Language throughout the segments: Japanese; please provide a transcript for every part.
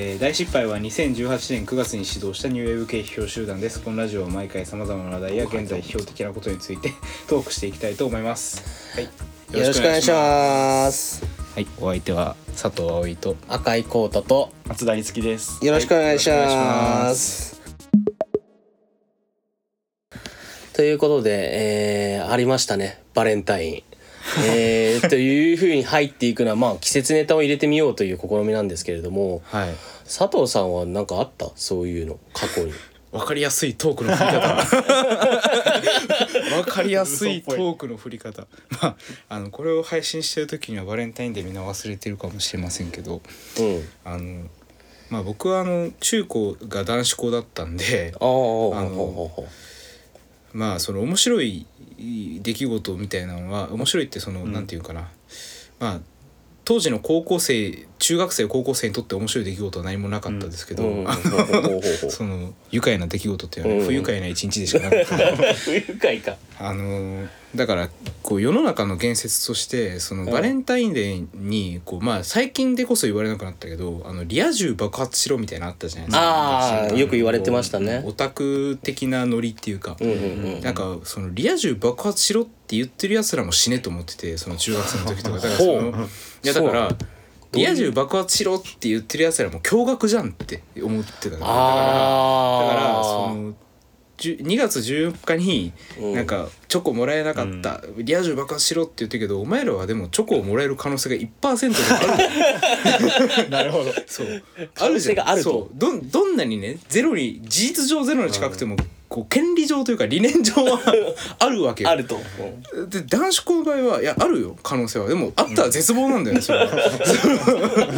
えー大失敗は2018年9月に始動したニューウェーブ系批評集団です。このラジオは毎回さまざまな話題や現在批評的なことについて トークしていきたいと思います。はい。よろしくお願いします。はい。お相手は佐藤葵と。赤井コートと。松田樹です。よろしくお願いします。ということで、えー、ありましたね。バレンタインえー、というふうに入っていくのはまあ季節ネタを入れてみようという試みなんですけれどもはい。佐藤さんは何かあった？そういうの過去に。わかりやすいトークの振り方。わかりやすいトークの振り方。まああのこれを配信してる時にはバレンタインデーみんな忘れてるかもしれませんけどうん。あのまあ僕はあの中高が男子校だったんであああのまあその面白い出来事みたいなのは面白いってその、なんていうかな。まあ当時の高校生中学生高校生にとって面白い出来事は何もなかったですけど、う うん。その愉快な出来事っていうのはうん。不愉快な一日でしかなかった、不愉快か。あのだからこう世の中の言説としてそのバレンタインデーにこう、まあ、最近でこそ言われなくなったけどあのリア充爆発しろみたいなのあったじゃないですか。ああよく言われてましたね。オタク的なノリっていうか、うんうんうんなんかそのリア充爆発しろって言ってるやつらも死ねと思っててその中学生の時とか。だからそのいやだからリア充爆発しろって言ってるやつらも驚愕じゃんって思ってたからだからだからそのじゅ2月14日にうん。なんかチョコもらえなかった、リア充爆発しろって言ってるけどお前らはでもチョコをもらえる可能性が1%である。なるほど。そう。可能性があると。そう。どんどんなにねゼロに事実上ゼロに近くても、こう権利上というか理念上は あるわけよ。あると。で男子校の場合はいやあるよ可能性は。でもあったら絶望なんだよね、それは。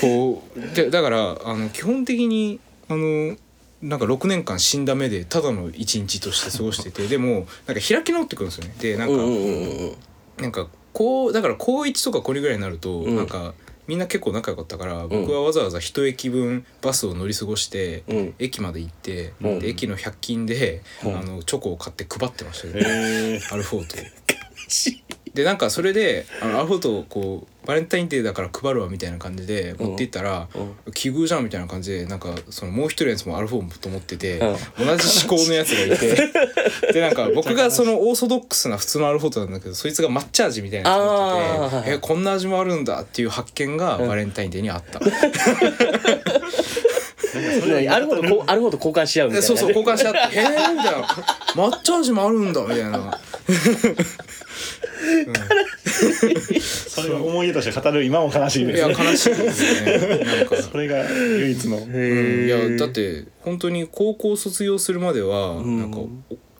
こうでだからあの基本的にあのなんか6年間死んだ目でただの一日として過ごしててでもなんか開き直ってくるんですよね。でなんか、なんかこうだから高1とかこれぐらいになると、うん。なんかみんな結構仲良かったから、僕はわざわざ一駅分バスを乗り過ごして、うん。駅まで行って、うん。で駅の100均で、うん。あのチョコを買って配ってましたよ、えアルフォートでなんかそれであのアルフォートをこうバレンタインデーだから配るわみたいな感じで持っていったら、う奇遇じゃんみたいな感じでなんかそのもう一人のやつもアルフォート持ってて、う同じ思考のやつがいて でなんか僕がそのオーソドックスな普通のアルフォートなんだけどそいつが抹茶味みたいなやつ持ってて、えこんな味もあるんだっていう発見がバレンタインデーにあった、何あるほどこうあるほど交換し合うみたいなでそうそう交換し合って「へえ」みたいな「抹茶味もあるんだ」みたいな。それを思い出として語る今も悲しいいですね。や悲しいですね。なんか。それが唯一の。うんいやだって本当に高校卒業するまではん。なんかお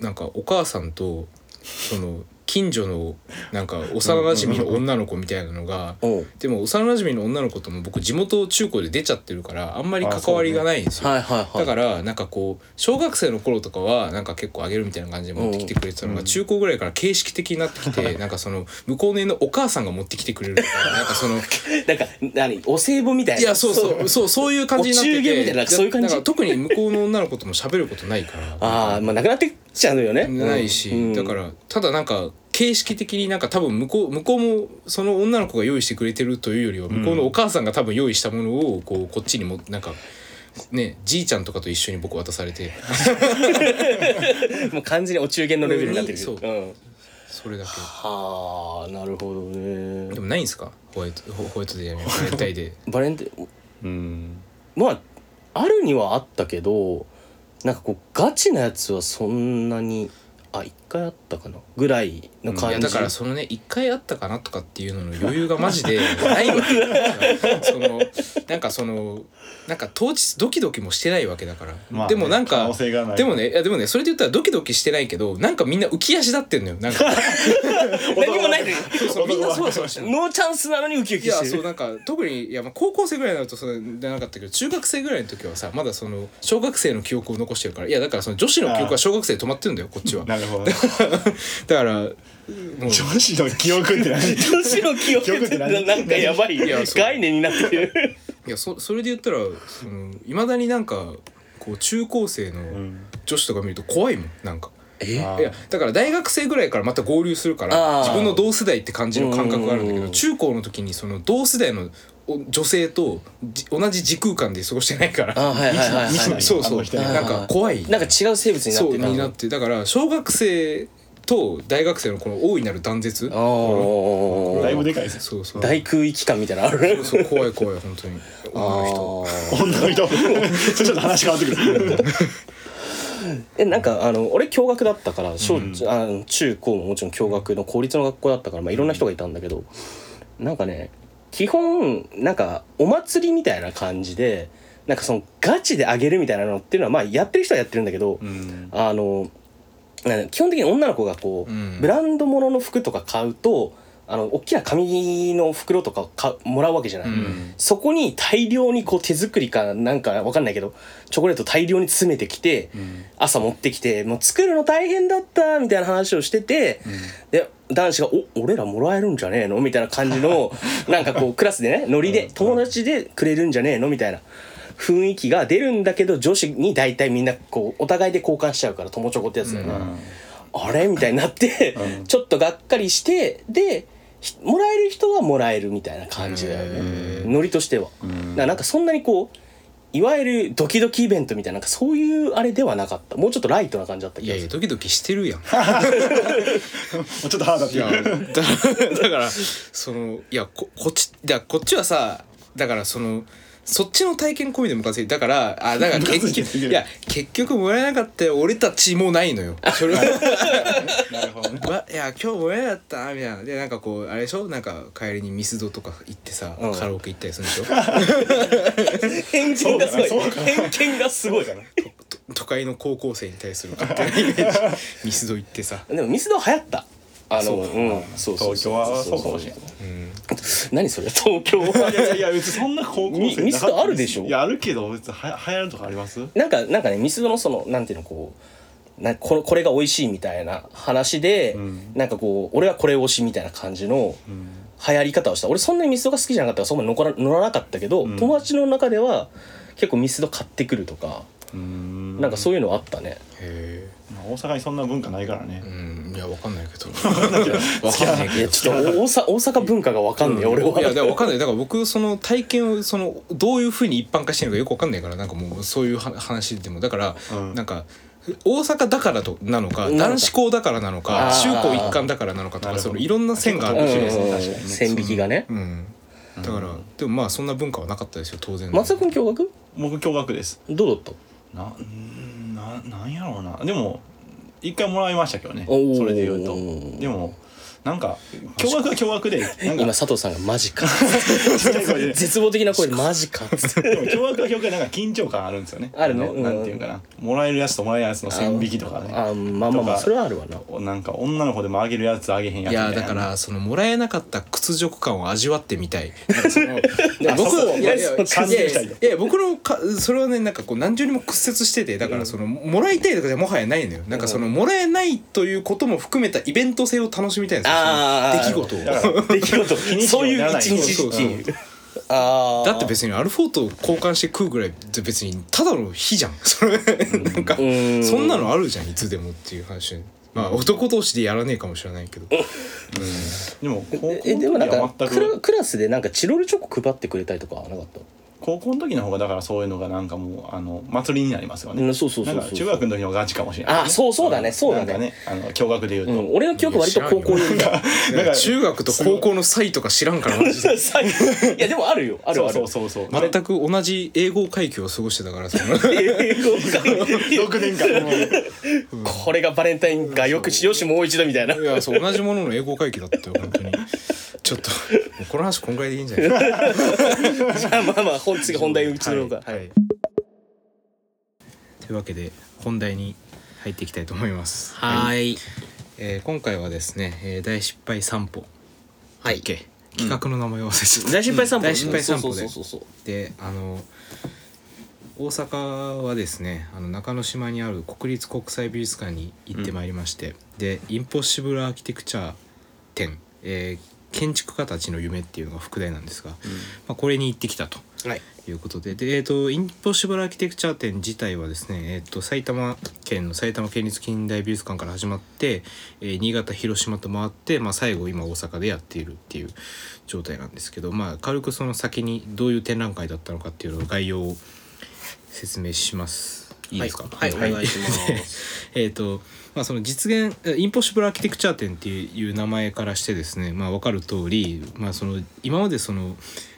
なんかお母さんとその近所のなんか幼馴染の女の子みたいなのがうん。でも幼馴染の女の子とも僕地元中高で出ちゃってるからあんまり関わりがないんですよ。はいはいはい。だからなんかこう小学生の頃とかはなんか結構あげるみたいな感じで持ってきてくれてたのが中高ぐらいから形式的になってきて なんかその向こうの家のお母さんが持ってきてくれるとかなんかその なんか何お歳暮みたいな。いやそうそうそう。そういう感じになってて。特に向こうの女の子とも喋ることないから。ああまあなくなってっちゃうのよね。ないし、うん。だからただなんか形式的になんか多分向こう向こうもその女の子が用意してくれてるというよりは向こうのお母さんが多分用意したものをこうこっちにもなんかねじいちゃんとかと一緒に僕渡されて。もう完全にお中元のレベルになってるそう。うん。それだけ。はあなるほどね。でもないんですか？ホワイトホホワイトデーやめバレンタインデー。バレンタインうん。まああるにはあったけどなんかこうガチなやつはそんなにあい回あったかな？ぐらいの感じ、いやだからそのね一回あったかなとかっていうのの余裕がマジでないわけ。そのなんかそのなんか当日ドキドキもしてないわけだから、まあねでもなん可か能性がない。でもねいやでもねそれで言ったらドキドキしてないけどなんかみんな浮き足立ってんのよなんか。何もないそうそうみんなそうそうしてるノーチャンスなのにウキウいやキしてる。そうなんか特にいやまあ高校生ぐらいになるとそれじゃなかったけど中学生ぐらいの時はさまだその小学生の記憶を残してるから。いやだからその女子の記憶は小学生で止まってるんだよこっちは。なるほど。だから 女子の記憶って何？女子の記憶ってなんかやばい概念になってる。いやそそれで言ったらそのいまだになんかこう中高生のん。女子とか見ると怖いもんなんか。いやだから大学生ぐらいからまた合流するから自分の同世代って感じの感覚があるんだけど中高の時にその同世代のお女性とじ同じ時空間で過ごしてないから。あはいはいはいはい。未知なそう。そうなんか怖い。なんか違う生物になってたそうになってだから小学生と大学生のこの大いなる断絶。だいぶでかいですよそうそう。大空域感みたいなのある。そう怖い怖い本当に。女の人。女の人。ちょっと話変わってくる。えなんかあの俺共学だったから小、うん。あの中高ももちろん共学の公立の学校だったから、まあ、いろんな人がいたんだけどなんかね基本なんかお祭りみたいな感じでなんかそのガチであげるみたいなのっていうのはまあやってる人はやってるんだけど、うん。あの基本的に女の子がこう、うん。ブランド物の服とか買うとあの大きな紙の袋とか買うもらうわけじゃない、うん。そこに大量にこう手作りかなんかわかんないけどチョコレート大量に詰めてきて、朝持ってきてもう作るの大変だったみたいな話をしてて、で男子が「お俺らもらえるんじゃねえの?」みたいな感じの なんかこうクラスでねノリで友達でくれるんじゃねえの？みたいな雰囲気が出るんだけど女子に大体みんなこうお互いで交換しちゃうから友チョコってやつだよね。あれ？みたいになって、うん。ちょっとがっかりしてでひもらえる人はもらえるみたいな感じだよね。ノリとしては、だからなんかそんなにこういわゆるドキドキイベントみたいななんかそういうあれではなかった。もうちょっとライトな感じだったい気がする。やいやドキドキしてるやん。もうちょっと腹立いやだからそのいやここっちだこっちはさだからそのそっちの体験込みでムカついてだからあだから結 ムカついてすぎる局いや結局もらえなかったよ俺たちもないのよ。それはなるほどね。わ いや今日もらえなかったみたいな。でなんかこうあれでしょ？なんか帰りにミスドとか行ってさ、うん。カラオケ行ったりするんでしょ？偏見がすごい。そう。かな偏見がすごいからと都会の高校生に対する勝手なイメージ。ミスド行ってさ、でもミスド流行ったあのそう。うん。そうそう東京はそうかもしれない。うん、何それ東京は？いやいや別にそんな高校生ミミスドあるでしょ？いやあるけど別には流行るとかあります？なんかなんかねミスドのそのなんていうのこうなこれこれが美味しいみたいな話で、うん。なんかこう俺はこれ推しみたいな感じのうん。流行り方をした。俺そんなにミスドが好きじゃなかったからそんなに乗ら乗らなかったけど、うん。友達の中では結構ミスド買ってくるとか、うん。なんかそういうのあったね。へまあ大阪にそんな文化ないからね。えうん。いやわかんないけど。わかんないけど。いやちょっと大阪大阪文化がわかんねえ、俺は。いやだからわかんない。だから僕その体験をそのどういうふうに一般化してるのかよくわかんないからなんかもうそういうは話でも。だから、うん。なんか大阪だからとなのか男子校だからなのか中高一貫だからなのかとかそのいろんな線があるかもしれないですね、うん。確かにね。線引きがね。うん、だから、でもまあそんな文化はなかったですよ当然。松田君共学？僕共学です。どうだった？なうんななんやろうな。でも一回もらいましたけどね。それで言うと。でもなんか共学は共学でなん今か佐藤さんが「マジか」絶望的な声で「マジか」っつってでも共学は共学でなんか緊張感あるんですよね。のあるね。うん。なんていうかな。もらえるやつともらえないやつの線引きとかね。あまあまあまあそれはあるわな。なんか女の子でもあげるやつあげへんやつみたいな。いやだからそのもらえなかった屈辱感を味わってみたい。なんかそのいや僕いやいやいや感じてみたいいやいや僕のかそれはねなんかこう何重にも屈折しててだからそのもらいたいとかじゃもはやないのよ。なんかそのもらえないということも含めたイベント性を楽しみたいんですよ出来事を。だから出来事日にちそういう一日あー。だって別にアルフォート交換して食うぐらいって別にただの火じゃん。それなんかうん。そんなのあるじゃんいつでもっていう話。まあ男同士でやらねえかもしれないけど。でも高校のえでもなんかクラくクラスでなんかチロルチョコ配ってくれたりとかはなかった高校の時の方がだからそういうのがなんかもうあの祭りになりますよね、うんそうそうそうそうなんか中学の時の方がガチかもしれない、あそうそうだねそうだね。なんかねあの共学で言うと、うん、俺の記憶割と高校にいた。なんか中学と高校の差異とか知らんからマジで。いやでもあるよあるある。そうそうそうそう。全く同じ英語階級を過ごしてたからその。英語6年間。これがバレンタインがよくしよしもう一度みたいな。いやそう同じものの英語階級だったよ本当にちょっとこの話こんぐらいでいいんじゃない？じゃあまあまあ本次本題移ろうか、はい、はい。というわけで本題に入っていきたいと思います。はい。えー今回はですね、えー大失敗散歩。はい。企画の名前忘れちゃった、大失敗散歩。大失敗散歩で。であの大阪はですねあの中之島にある国立国際美術館に行ってまいりまして、でインポッシブルアーキテクチャー展、えー建築家たちの夢っていうのが副題なんですが、まあ、これに行ってきたと。はいいうことでで、えー、とインポッシブルアーキテクチャー展自体はですね、えー、と埼玉県の埼玉県立近代美術館から始まって、えー新潟広島と回って、まあ、最後今大阪でやっているっていう状態なんですけど、まあ、軽くその先にどういう展覧会だったのかっていうのを概要を説明します。いいですか、はい、はいお願いします。えーとまあ、その実現えインポッシブルアーキテクチャー展っていう名前からしてですね、まあ、分かる通り、まあ、その今までその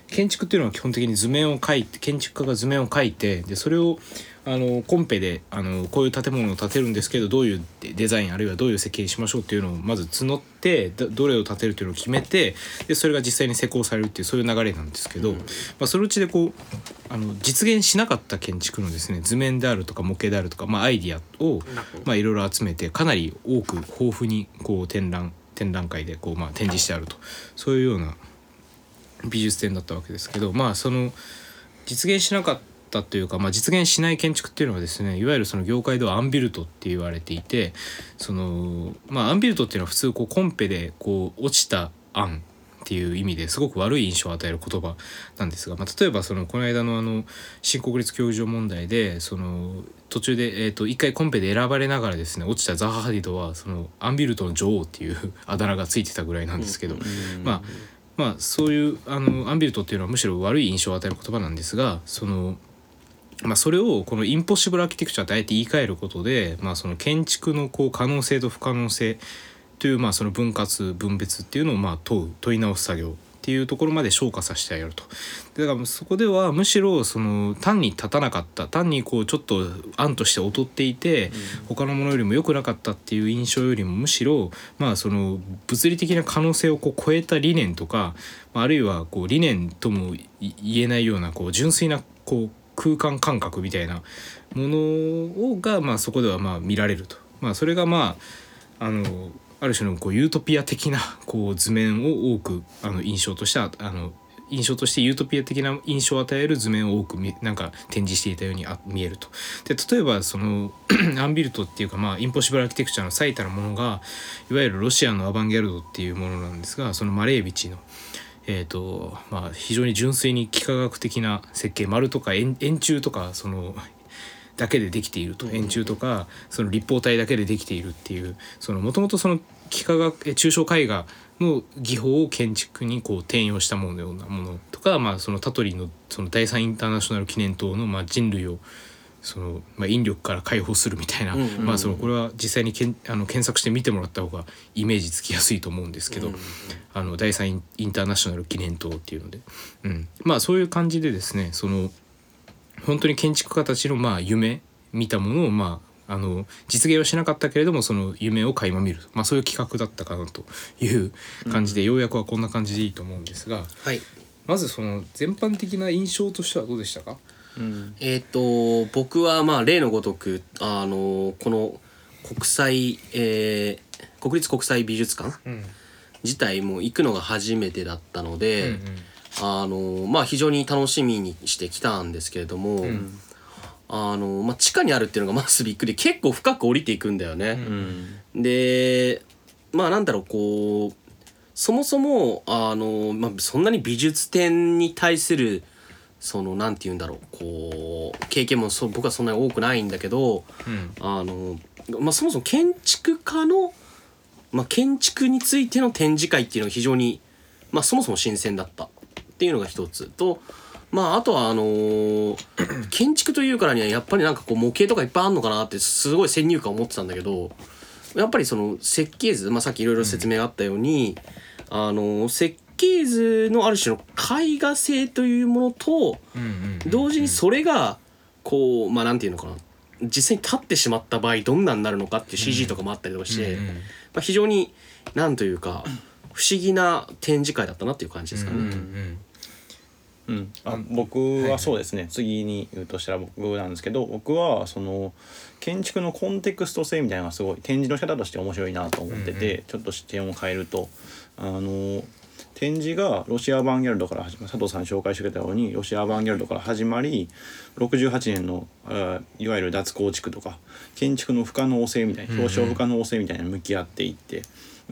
建築っていうのは基本的に図面を描いて建築家が図面を描いてでそれをあのコンペであのこういう建物を建てるんですけどどういうデデザインあるいはどういう設計にしましょうっていうのをまず募ってどどれを建てるっていうのを決めてでそれが実際に施工されるっていうそういう流れなんですけど、まあ、そのうちでこうあの実現しなかった建築のですね図面であるとか模型であるとか、まあ、アイディアをまあいろいろ集めてかなり多く豊富にこう展覧展覧会でこうまあ展示してあると。そういうような美術展だったわけですけどまあその実現しなかったというか、まあ、実現しない建築っていうのはですねいわゆるその業界ではアンビルトって言われていてそのまあアンビルトっていうのは普通こうコンペでこう落ちた案っていう意味ですごく悪い印象を与える言葉なんですが、まあ、例えばそのこの間のあの新国立競技場問題でその途中で、えー、と一回コンペで選ばれながらですね落ちたザハ・ハディドはそのアンビルトの女王っていうあだ名がついてたぐらいなんですけど、まあまあそういうあのアンビルトっていうのはむしろ悪い印象を与える言葉なんですがそのまあ、それをこのインポッシブルアーキテクチャってあえて言い換えることで、まあ、その建築のこう可能性と不可能性というまあその分割分別っていうのをまあ問う問い直す作業っていうところまで昇華させてあげると。でだからそこではむしろその単に立たなかった単にこうちょっと案として劣っていて、他のものよりも良くなかったっていう印象よりもむしろまあその物理的な可能性をこう超えた理念とかまああるいはこう理念ともい言えないようなこう純粋なこう空間感覚みたいなものをが、まあ、そこではまあ見られると、まあ、それがまああのある種のこうユートピア的な こう図面を多くあの印象としてあの印象としてユートピア的な印象を与える図面を多くなんか展示していたようにあ見えると。で例えばその アンビルトっていうかまあインポッシブルアーキテクチャの最たるものがいわゆるロシアのアバンギャルドっていうものなんですがそのマレービチのえーとまあ、非常に純粋に幾何学的な設計丸とか円円柱とかそのだけでできていると。円柱とかその立方体だけでできているっていうそのもともとその幾何学え抽象絵画の技法を建築にこう転用したものようなものとか、まあ、そのタトリのその第三インターナショナル記念塔のまあ人類をその、まあ、引力から解放するみたいな、うんうんうん。まあ、そのこれは実際にけんあの検索して見てもらった方がイメージつきやすいと思うんですけど、あの第三インターナショナル記念塔っていうので、うん、まあそういう感じでですねその本当に建築家たちのまあ夢見たものをまああの実現はしなかったけれどもその夢を垣間見る、まあ、そういう企画だったかなという感じで、ようやくはこんな感じでいいと思うんですがはい。まずその全般的な印象としてはどうでしたか？うん。えっ、と僕はまあ例のごとくあのこの国際、えー国立国際美術館うん。自体も行くのが初めてだったので、うんあのまあ非常に楽しみにしてきたんですけれども、ん。あのまあ地下にあるっていうのがまずびっくり。結構深く降りていくんだよね。うん。でまあなんだろうこうそもそもあの、まあ、そんなに美術展に対するそのなんて言うんだろうこう経験もそう僕はそんなに多くないんだけどうん。あの、まあ、そもそも建築家の、まあ、建築についての展示会っていうのが非常に、まあ、そもそも新鮮だったっていうのが一つと。まあ、あとはあのー 建築というからにはやっぱりなんかこう模型とかいっぱいあんのかなってすごい先入観を持ってたんだけどやっぱりその設計図、まあ、さっきいろいろ説明があったように、あの設計図のある種の絵画性というものとうんうん同時にそれがこうまあなんていうのかな実際に立ってしまった場合どんなになるのかっていう CG とかもあったりとかして、うんうんまあ、非常になんというか不思議な展示会だったなっていう感じですかね。うんうんうん、あ僕はそうですね、次に言うとしたら僕なんですけど僕はその建築のコンテクスト性みたいなのがすごい展示の仕方として面白いなと思ってて、うんちょっと視点を変えるとあの展示がロシアアバンギャルドから始まり佐藤さんに紹介してくれたようにロシアアバンギャルドから始まり68年のあいわゆる脱構築とか建築の不可能性みたいな表彰不可能性みたいな向き合っていって。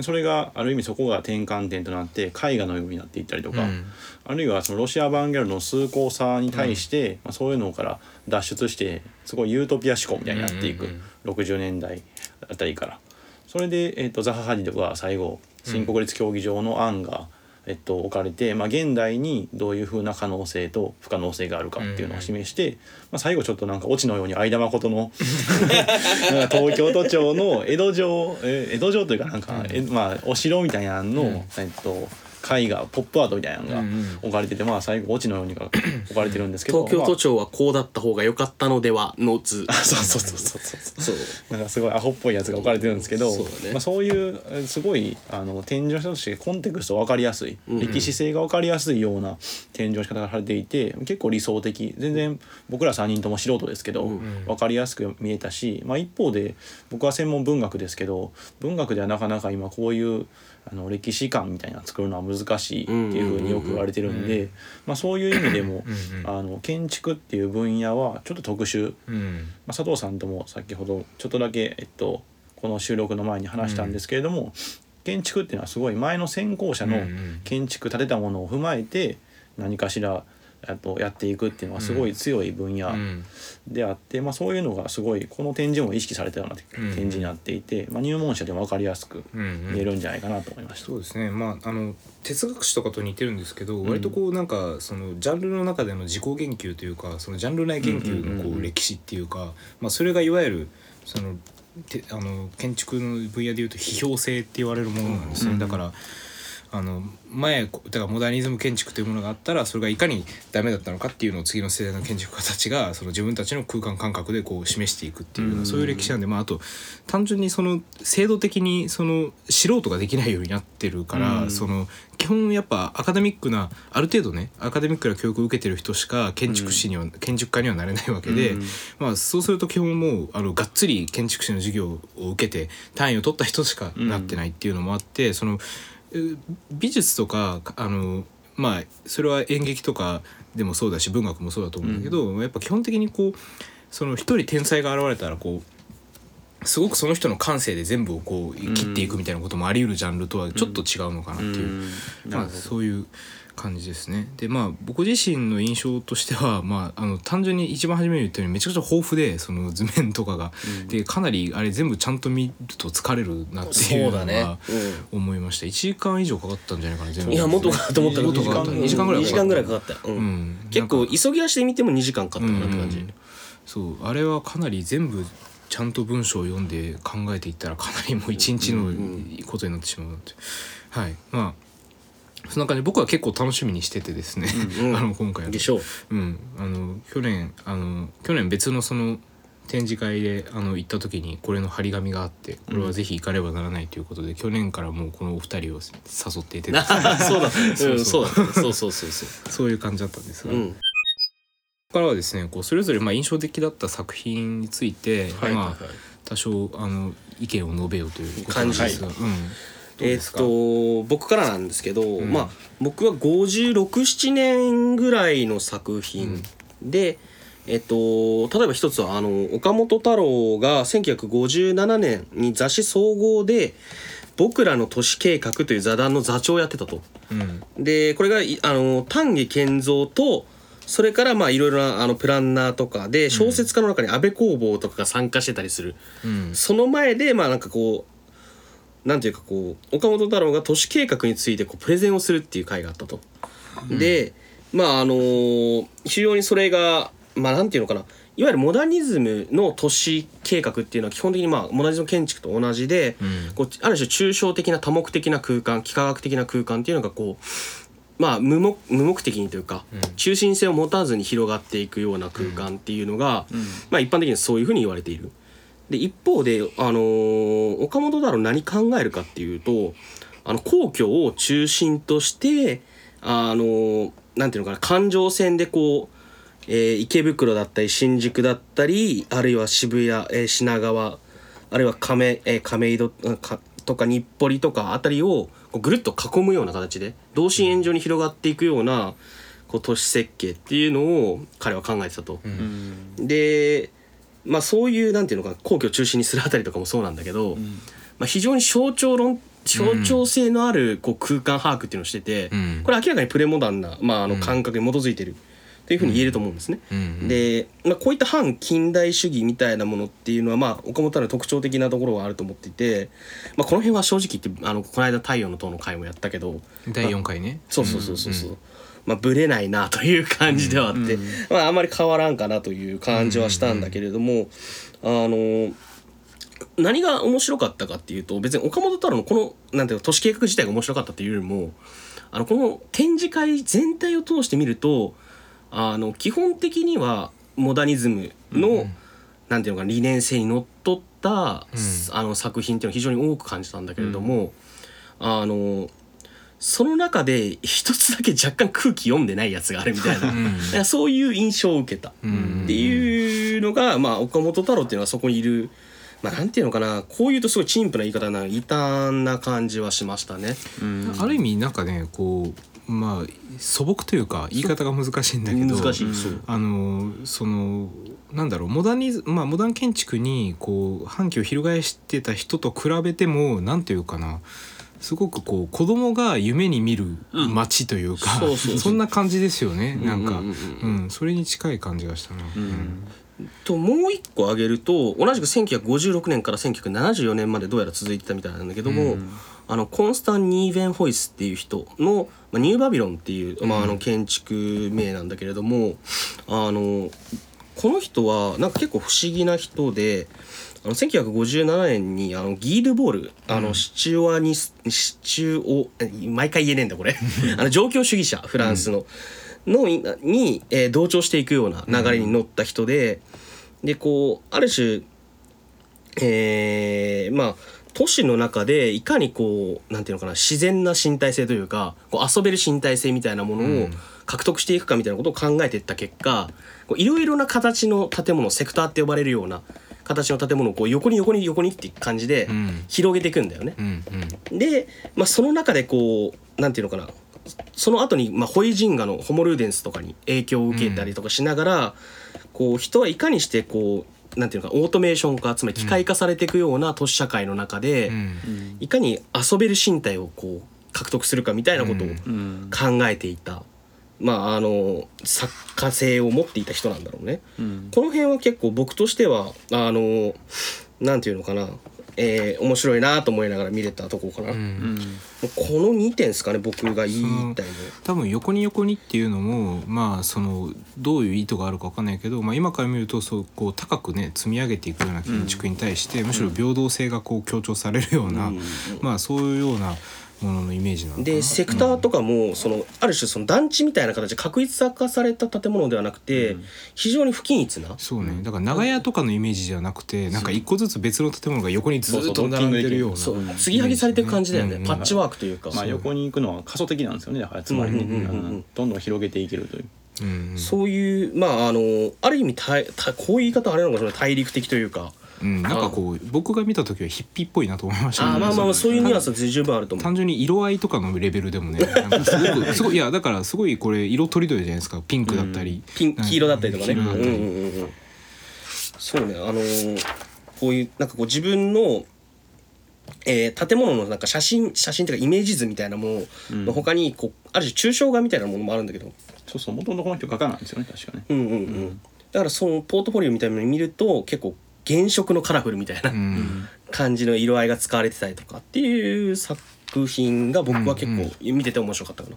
それがある意味そこが転換点となって絵画のようになっていったりとか、うん。あるいはそのロシアアバンギャルドの崇高さに対して、まあ、そういうのから脱出してすごいユートピア思考みたいになっていく、うんうん60年代あたりから。それで、えっとザハ・ハディドが最後新国立競技場の案が、えっと、置かれて、まあ、現代にどういうふうな可能性と不可能性があるかっていうのを示して、まあ、最後ちょっとなんかオチのように相田誠の 東京都庁の江戸城え江戸城というかなんか、えまあ、お城みたいなのの、えっと絵画ポップアートみたいなのがうんうん。置かれてて、まあ最後オチのようにが 置かれてるんですけど東京都庁はこうだった方が良かったのではの図。まあそうそうそうそうそう。そう。なんかすごいアホっぽいやつが置かれてるんですけどそうだね。まあ、そういうえすごいあの展示としてコンテクスト分かりやすい、うん歴史性が分かりやすいような展示の仕方がされていて結構理想的。全然僕ら3人とも素人ですけど、うん。分かりやすく見えたし、まあ、一方で僕は専門文学ですけど文学ではなかなか今こういうあの歴史観みたいなの作るのは難しいっていうふうによく言われてるんで、まあ、そういう意味でもうんうんあの建築っていう分野はちょっと特殊。うん。まあ、佐藤さんとも先ほどちょっとだけ、えっと、この収録の前に話したんですけれども、建築っていうのはすごい前の先行者のうんうん。建築建てたものを踏まえて何かしらあとやっていくっていうのはすごい強い分野うん。であって、まあ、そういうのがすごいこの展示も意識されたようなうん。展示になっていて、まあ、入門者でも分かりやすくうんうん。見えるんじゃないかなと思いました。そうですね。まああの哲学史とかと似てるんですけど、割とこうなんかそのジャンルの中での自己言及というかそのジャンル内言及のうんうんうんうこうん。歴史っていうか、まあ、それがいわゆるそのてあの建築の分野でいうと批評性って言われるものなんですね、うん。だからあの前だからモダニズム建築というものがあったらそれがいかにダメだったのかっていうのを次の世代の建築家たちがその自分たちの空間感覚でこう示していくっていうようそういう歴史なんで、まあ、あと単純にその制度的にその素人ができないようになってるから、うん。その基本やっぱアカデミックなある程度ねアカデミックな教育を受けてる人しか建築士には、建築家にはなれないわけで、うん。まあ、そうすると基本もうあのがっつり建築士の授業を受けて単位を取った人しかなってないっていうのもあって、そのえ美術とかあのまあそれは演劇とかでもそうだし文学もそうだと思うんだけど、やっぱ基本的にこうその一人天才が現れたらこうすごくその人の感性で全部をこう切っていくみたいなこともあり得るジャンルとはちょっと違うのかなっていう、うん。なまあ、そういう感じですね。でまあ僕自身の印象としては、まあ、あの単純に一番初めに言ったようにめちゃくちゃ豊富でその図面とかが、でかなりあれ全部ちゃんと見ると疲れるなっていそううのだね。は思いました、1時間以上かかったんじゃないかな全部。いやもっとかかともった。2 2時間ぐらい2時間ぐらいかかった。よ、うん。うん。結構急ぎ足で見ても2時間かかったかなって感じ、うん。そう。あれはかなり全部ちゃんと文章を読んで考えていったらかなりもう一日のことになってしまうなって、はい。まあそんな感じで僕は結構楽しみにしててですね、うん あの今回のでしょう。うん、あの去年あの去年別のその展示会であの行った時にこれの張り紙があってこれはぜひ行かねばならないということで、去年からもうこのお二人を誘っていて そうだ。そうう。んそうだ。そうそうそうそう。そういう感じだったんですが、こうん。こからはですねこうそれぞれまあ印象的だった作品について、はいまあ、多少あの意見を述べようということなんですが、うん、どうえーっですか、と僕からなんですけど、ん。まあ僕は567年ぐらいの作品で、えっと例えば一つはあの岡本太郎が1957年に雑誌総合で「僕らの都市計画」という座談の座長をやってたと。うん。でこれがいあの丹下健三とそれからまあいろいろなあのプランナーとかで小説家の中に安倍工房とかが参加してたりする、うん。その前でまあなんかこうなんていうかこう岡本太郎が都市計画についてこうプレゼンをするっていう会があったと。でまああの非常にそれがまあなんていうのかな。いわゆるモダニズムの都市計画っていうのは基本的にまあモダニズム建築と同じで、うん。こうある種抽象的な多目的な空間幾何学的な空間っていうのがこうまあ無目無目的にというか、中心性を持たずに広がっていくような空間っていうのが、まあ一般的にそういうふうに言われている。で一方で、あのー岡本太郎何考えるかっていうとあの皇居を中心としてあのーなんていうのかな環状線でこう、えー池袋だったり新宿だったりあるいは渋谷、えー品川あるいは亀,、えー亀戸あかとか日暮里とかあたりをこうぐるっと囲むような形で同心円状に広がっていくようなこう都市設計っていうのを彼は考えてたと。うんでまあそういうなんていうのかな皇居を中心にするあたりとかもそうなんだけど、まあ、非常に象徴論象徴性のあるこう空間把握っていうのをしてて、うん。これ明らかにプレモダンな、まあ、あのうん。感覚に基づいてるというふうに言えると思うんですね。うん。で、まあ、こういった反近代主義みたいなものっていうのは、まあ、岡本太郎の特徴的なところはあると思っていて、まあ、この辺は正直言ってあのこの間「太陽の塔」の回もやったけど第4回ね。そうそうそうそうそう、まあブレないなという感じではあって、まあ、あんまり変わらんかなという感じはしたんだけれども、あの何が面白かったかっていうと別に岡本太郎のこのなんていうの都市計画自体が面白かったっていうよりもあのこの展示会全体を通して見るとあの基本的にはモダニズムの、なんていうのかな理念性にのっとった、あの作品っていうのを非常に多く感じたんだけれども、あのその中で一つだけ若干空気読んでないやつがあるみたいな、んなん。かそういう印象を受けた。うん。っていうのが、まあ、岡本太郎っていうのはそこにいる、まあ、なんていうのかな。こういうとすごい陳腐な言い方な異端な感じはしましたね。うん。ある意味なんかねこうまあ素朴というか言い方が難しいんだけど難しい、そう。あのそのなんだろうモダニズまあモダン建築にこう反旗を翻してた人と比べてもなんていうかなすごくこう子供が夢に見る街というか、そうそうそんな感じですよねなんか、ううんん。うんうん。それに近い感じがしたな。うん。ともう一個挙げると同じく1956年から1974年までどうやら続いてたみたいなんだけども、うん。あのコンスタン・ニーベン・ホイスっていう人の、まあ、ニューバビロンっていう、まあ、あの建築名なんだけれどもあのこの人はなんか結構不思議な人であの1957年にあのギールボールあのシチュアニスシチュオ毎回言えねえんだこれ。あの状況主義者フランスの、のにに、えー同調していくような流れに乗った人で、でこうある種えーまあ都市の中でいかにこうなんていうのかな自然な身体性というかこう遊べる身体性みたいなものを獲得していくかみたいなことを考えていった結果こういろいろな形の建物セクターって呼ばれるような形の建物をこう横に横に横にっていう感じでん。広げていくんだよね。うんうん。で、まあ、その中でこうなんていうのかな。その後にまあホイジンガのホモルーデンスとかに影響を受けたりとかしながら、こう人はいかにしてこうなんていうのかなオートメーション化つまり機械化されていくような都市社会の中で、うん。いかに遊べる身体をこう獲得するかみたいなことをうん。考えていた、まああの作家性を持っていた人なんだろうね。うんこの辺は結構僕としてはあのなんていうのかな、えー面白いなと思いながら見れたとこかな。うんうんこの2点ですかね僕が言いたいの。多分横に横にっていうのもまあそのどういう意図があるか分かんないけど、まあ、今から見るとそうこう高くね積み上げていくような建築に対して、むしろ平等性がこう強調されるような、うんまあそういうようなもののイメージなのかな？でセクターとかもそのある種その団地みたいな形で確一化された建物ではなくて非常に不均一な。そうね。だから長屋とかのイメージじゃなくてなんか一個ずつ別の建物が横にずっと並んでるような。そう。継ぎはぎされていく感じだよね。うん。パッチワークというか。まあ横に行くのは過疎的なんですよね。だからつまりねうんうんうんうん。うんどんどん広げていけるという。うんうん。そういうまああのある意味たたこういう言い方あれなのかしら大陸的というかうん、なんかこう僕が見た時はヒッピーっぽいなと思いましたあーまあまあまあそういうニュアンス単は十分あると思う。単純に色合いとかのレベルでもねなんかすごくすごいいやだからすごいこれ色とりどりじゃないですか。ピンクだったり、ピン黄色だったりとかね。黄色だったり。うんうんうんうん。そうね。あのーこういうなんかこう自分の、えー建物のなんか写真写真というかイメージ図みたいなものの他にこうある種抽象画みたいなものもあるんだけど、そうそうもともとこの人画家なんですよね確かね。うんうんうん、だからそのポートフォリオみたいなのを見ると結構原色のカラフルみたいなうん。感じの色合いが使われてたりとかっていう作品が僕は結構見てて面白かったかな。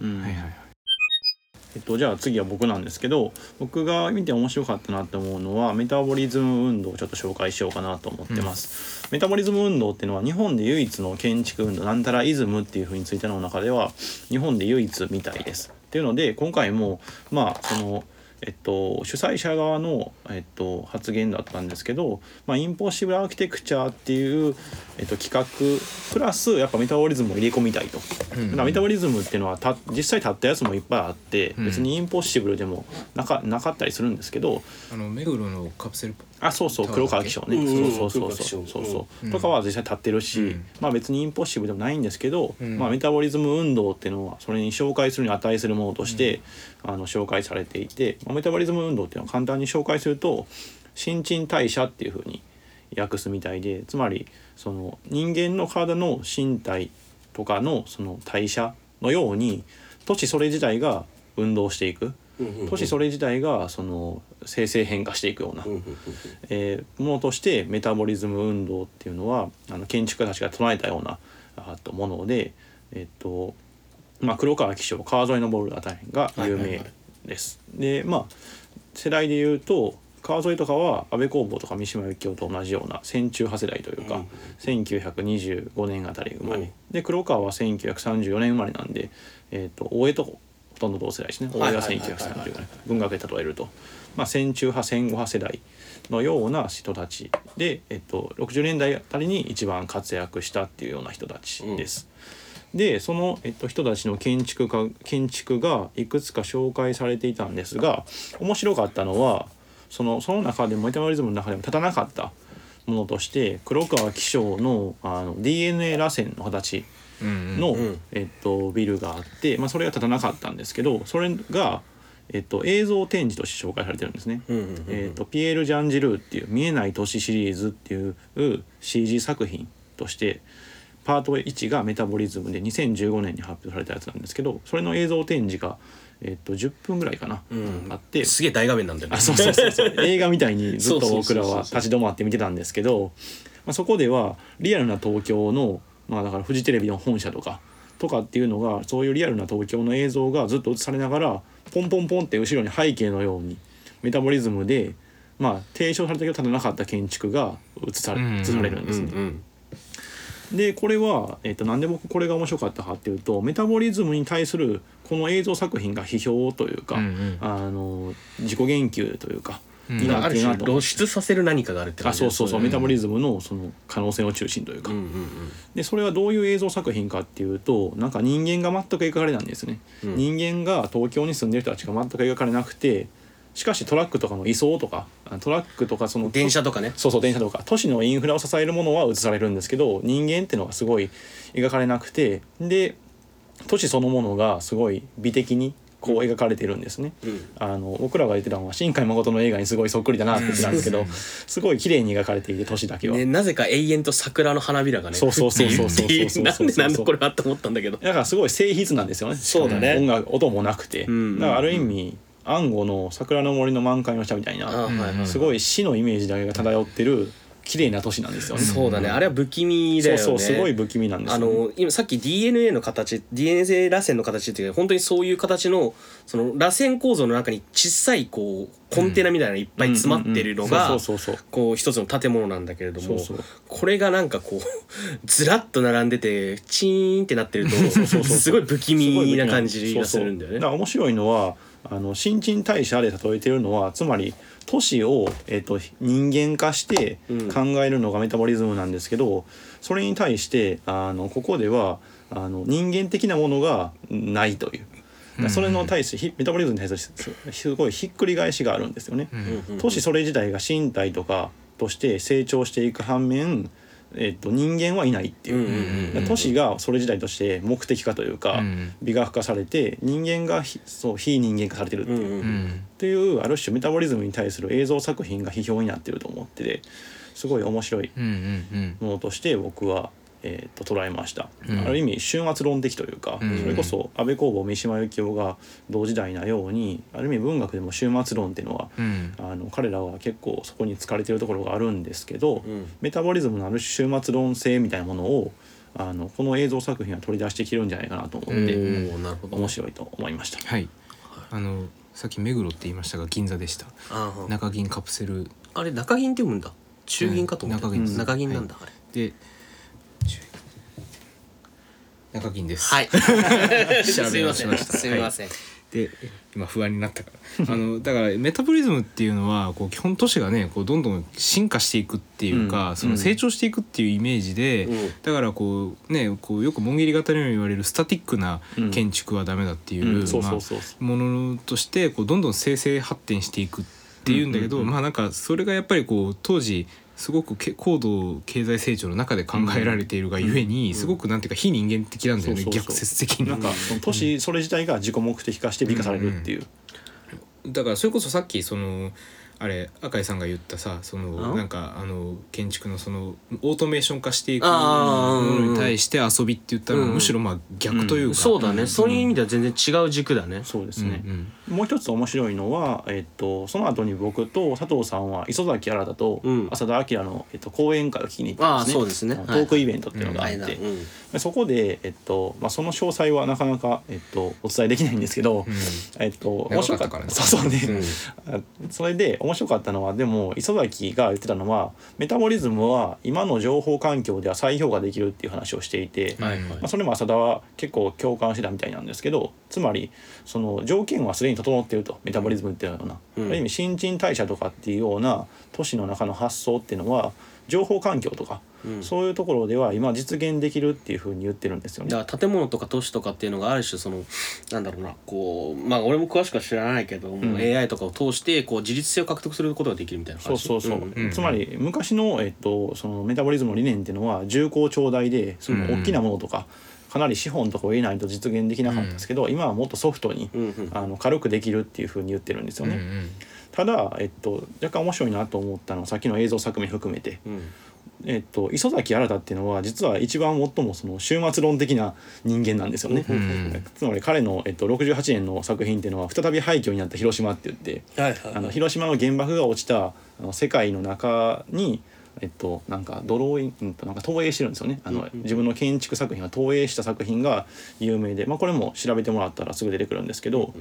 えっと、じゃあ次は僕なんですけど僕が見て面白かったなって思うのはメタボリズム運動をちょっと紹介しようかなと思ってます、メタボリズム運動っていうのは日本で唯一の建築運動なんたらイズムっていうふうについての中では日本で唯一みたいです。っていうので今回もまあそのえっと、主催者側の、えっと、発言だったんですけど、まあ、インポッシブルアーキテクチャーっていう、えっと、企画プラスやっぱメタボリズムを入れ込みたいと、うん。だからメタボリズムっていうのはた実際立ったやつもいっぱいあって、うん。別にインポッシブルでもなかなかったりするんですけどあの目黒のカプセルあそうそう黒川紀章ね、うそうそうそうそう。そうとかは実際立ってるし、うん。まあ別にインポッシブルでもないんですけど、うん。まあ、メタボリズム運動っていうのはそれに紹介するに値するものとして、あの紹介されていて、まあ、メタボリズム運動っていうのは簡単に紹介すると新陳代謝っていうふうに訳すみたいでつまりその人間の体の身体とかのその代謝のように都市それ自体が運動していく都市それ自体がその生成変化していくような、えーものとしてメタボリズム運動っていうのはあの建築家たちが唱えたようなあともので、えっとまあ、黒川紀章川沿いのボルダー大変が有名です。でまあ世代で言うと川沿いとかは安倍工房とか三島由紀夫と同じような戦中派世代というか、うん1925年あたり生まれ、うん。で黒川は1934年生まれなんで、えー、と大江とほとんど同世代ですね。大江がはいはいはい。はい1935年文学で例えると、まあ、戦中派戦後派世代のような人たちで、えっと、60年代あたりに一番活躍したっていうような人たちです。でその、えっと、人たちの建築家建築がいくつか紹介されていたんですが面白かったのはそのその中でもメタボリズムの中でも立たなかったものとして黒川紀章のあの DNA 螺旋の形うんの、うん。えっと、ビルがあって、まあ、それが立たなかったんですけどそれが、えっと、映像展示として紹介されてるんですね。えー、とピエール・ジャンジルーっていう「見えない都市」シリーズっていう CG 作品としてパート1がメタボリズムで2015年に発表されたやつなんですけどそれの映像展示が、えー、と10分ぐらいかな、うん。あって。すげえ大画面なんだよね。あそうそうそう。そ う映画みたいにずっと僕らは立ち止まって見てたんですけど、まあ、そこではリアルな東京の、まあ、だからフジテレビの本社とかとかっていうのがそういうリアルな東京の映像がずっと映されながらポンポンポンって後ろに背景のようにメタボリズムでまあ提唱されたけど立たなかった建築が映されうん映されるんですね。うん。でこれは、えっとなんで僕これが面白かったかっていうとメタボリズムに対するこの映像作品が批評というか、うんうん。あの自己言及というか、うん。になってある種るなと露出させる何かがあるって感じあそうそうそう、ねメタボリズムのその可能性の中心というか、うんうんでそれはどういう映像作品かっていうとなんか人間が全く描かれないんですね、うん。人間が東京に住んでる人たちが全く描かれなくてしかしトラックとかの移送とかあトラックとかその電車とかね。そうそう電車とか。都市のインフラを支えるものは映されるんですけど人間っていうのがすごい描かれなくてで都市そのものがすごい美的にこう描かれてるんですね。うん。あの僕らが言ってたのは新海誠の映画にすごいそっくりだなって言ってたんですけどすごい綺麗に描かれていて都市だけは。ね、なぜか永遠と桜の花びらがねそうそうそうそうそうそうそうなんでなんだこれはと思ったんだけど。だからすごい静筆なんですよね。そうだね。音楽音もなくて、うん。だからある意味暗号の桜の森の満開の下みたいな、すごい死のイメージだけが漂ってる綺麗な都市なんですよね。そうだね。あれは不気味だよね。そうそうすごい不気味なんですね。の今さっき DNA の形 DNA 螺旋の形っていうか本当にそういう形のその螺旋構造の中に小さいこうコンテナみたいなのがいっぱい詰まってるのがこう一つの建物なんだけれどもそうそう。これがなんかこう ずらっと並んでてチーンってなってるとすごい不気味な感じがするんだよね。そうそう。面白いのはあの新陳代謝で例えてるのはつまり都市を、えっと人間化してうん。考えるのがメタボリズムなんですけど、それに対してあのここではあの人間的なものがないという。それの対してひメタボリズムに対するすごいひっくり返しがあるんですよね。うん。都市それ自体が身体とかとして成長していく反面、えっと人間はいないっていう。都市がそれ自体として目的化というか、うん。美学化されて人間がひそう非人間化されてるっていう,、っていうある種メタボリズムに対する映像作品が批評になってると思っててすごい面白いものとして僕は、えー、と捉えました、うん。ある意味終末論的というか、うん。それこそ安倍公房三島由紀夫が同時代なようにある意味文学でも終末論っていうのはうん。あの彼らは結構そこに疲れてるところがあるんですけど、うん。メタボリズムのある種終末論性みたいなものをあのこの映像作品は取り出してきてるんじゃないかなと思って、面白いと思いました。はい。あのさっき目黒って言いましたが銀座でした。中銀カプセル。あれ中銀って読むんだ。中銀かと思った、うん。中銀なんだ、あれ。で中銀です。はい。調べしました。すみません、で今不安になったから。あのだからメタボリズムっていうのはこう基本都市がねこうどんどん進化していくっていうか、うん。その成長していくっていうイメージで、うん。だからこうねこうよくもん切り型のように言われるスタティックな建築はダメだっていう,、ものとしてこうどんどん生成発展していくっていうんだけど、まあなんかそれがやっぱりこう当時すごくけ高度経済成長の中で考えられているがゆえに、すごくなんていうか非人間的なんだよね、そうそうそう。逆説的になんかその都市それ自体が自己目的化して美化されるっていう、だからそれこそさっきそのあれ赤井さんが言ったさそのん？なんかあの建築のそのオートメーション化していくもあーのに対して遊びって言ったらうんむしろまあ逆というか、そうだね。そういう意味では全然違う軸だね。そうですね、うんうんもう一つ面白いのは、えっと、その後に僕と佐藤さんは磯崎新とうん。浅田明の、えっと、講演会を聞きに行ったんですね。そうですね。トークイベントっていうのがあって、そこで、えっとまあ、その詳細はなかなか、えっと、お伝えできないんですけど、えっと、面白かった長からね。そうそうね、あそれで面白かったのはでも磯崎が言ってたのはメタボリズムは今の情報環境では再評価できるっていう話をしていて、まあ、それも浅田は結構共感してたみたいなんですけどつまりその条件はすでに整っているとメタボリズムっていうような、うん。ある意味新陳代謝とかっていうような都市の中の発想っていうのは情報環境とか、うん。そういうところでは今実現できるっていうふうに言ってるんですよね。だから建物とか都市とかっていうのがある種そのなんだろうなこうまあ俺も詳しくは知らないけど、もう AI とかを通してこう自律性を獲得することができるみたいなそう話そうそう、んうんつまり昔の,、えっと、そのメタボリズムの理念っていうのは重厚長大でその大きなものとか、かなり資本とかを得ないと実現できなかったんですけど、今はもっとソフトに、うんうん。あの軽くできるっていうふうに言ってるんですよね。うんうん。ただ、えっと、若干面白いなと思ったのはさっきの映像作品含めて、うん。えっと、磯崎新っていうのは実は一番最もその終末論的な人間なんですよね。んつまり彼の、えっと、68年の作品っていうのは再び廃墟になった広島って言ってはいはい。あの広島の原爆が落ちたあの世界の中に、えっと、なんかドローインうんとなんか投影してるんですよね。あの、自分の建築作品が投影した作品が有名で、まあ、これも調べてもらったらすぐ出てくるんですけど、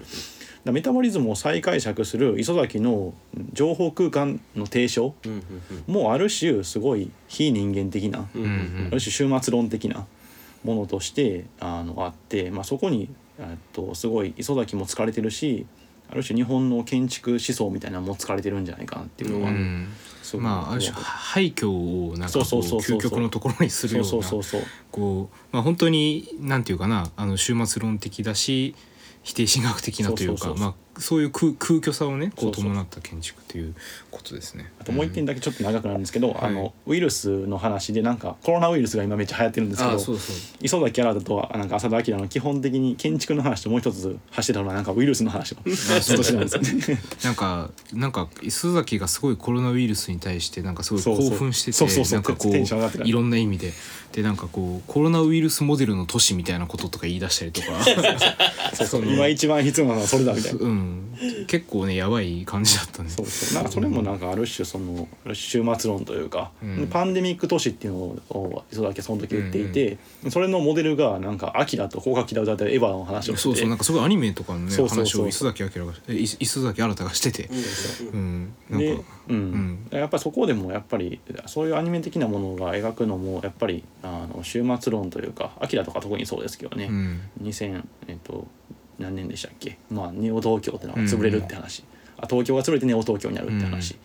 だメタボリズムを再解釈する磯崎のうん情報空間の提唱うんうんもある種すごい非人間的な、うんうんうん。ある種終末論的なものとしてあのあって、まあ、そこに、えっと、すごい磯崎も疲れてるしある種日本の建築思想みたいなのも疲れてるんじゃないかなっていうのは、まあある種廃墟をなんかこう究極のところにするようなそうそうそうこうまあ本当になんていうかなあの終末論的だし否定心学的なというかまあそういう空空虚さをねこそう伴った建築ということですね。あともう一点だけちょっと長くなるんですけど、はいあのウイルスの話でなんかコロナウイルスが今めっちゃ流行ってるんですけどあそうそう。磯崎新とはなんか浅田明の基本的に建築の話ともう一つ走ってたのはなんかウイルスの話を。なんかなんか磯崎がすごいコロナウイルスに対してなんかすごい興奮しててなんかこういろんな意味ででなんかこうコロナウイルスモデルの都市みたいなこととか言い出したりとか。今一番必要なのはそれだみたいな。うん結構ねやばい感じだったね。そうそう。なんかそれもなんかある種その終末論というか、うん。パンデミック都市っていうのを磯崎はその時言っていて、それのモデルがなんか「アキラと高架機だ歌ってるエヴァの話をしてて。そうそうなんかすごいアニメとかのねそうそうそう。話を磯崎明が磯崎新がしてて、うん、でか、うん。ん。やっぱそこでもやっぱりそういうアニメ的なものが描くのもやっぱりあの終末論というか「アキラとか特にそうですけどね、うん。2000えっと何年でしたっけ？まあネオ東京ってのが潰れるって話、あ東京が潰れてネオ東京になるって話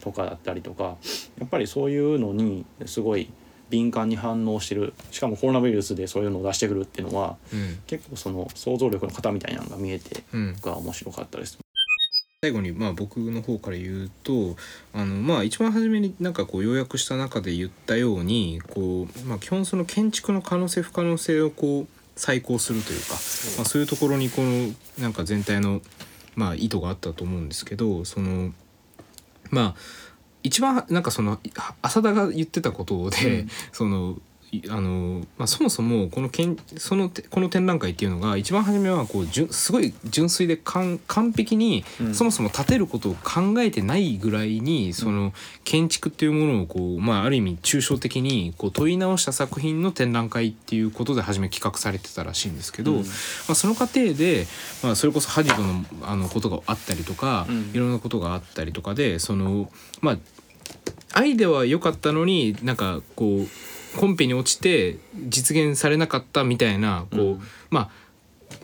とかだったりとか。やっぱりそういうのにすごい敏感に反応してる。しかもコロナウイルスでそういうのを出してくるっていうのはうん。結構その想像力の型みたいなのが見えてうん、が面白かったです。最後にまあ僕の方から言うとあのまあ一番初めになんかこう要約した中で言ったようにこう、まあ、基本その建築の可能性不可能性をこう再考するというか、まあ、そういうところにこのなんか全体のまあ意図があったと思うんですけどそのまあ一番なんかその浅田が言ってたことで、そのいあのまあ、そもそもこのけんそのてこの展覧会っていうのが一番初めはこうじゅんすごい純粋で完完璧に、うん。そもそも建てることを考えてないぐらいにその建築っていうものをこう、まあ、ある意味抽象的にこう問い直した作品の展覧会っていうことで初め企画されてたらしいんですけど、うん。まあ、その過程で、まあ、それこそハジドのあのことがあったりとか、うん。いろんなことがあったりとかでそのまあアイデアは良かったのになんかこうコンペに落ちて実現されなかったみたいなこう、うん。まあ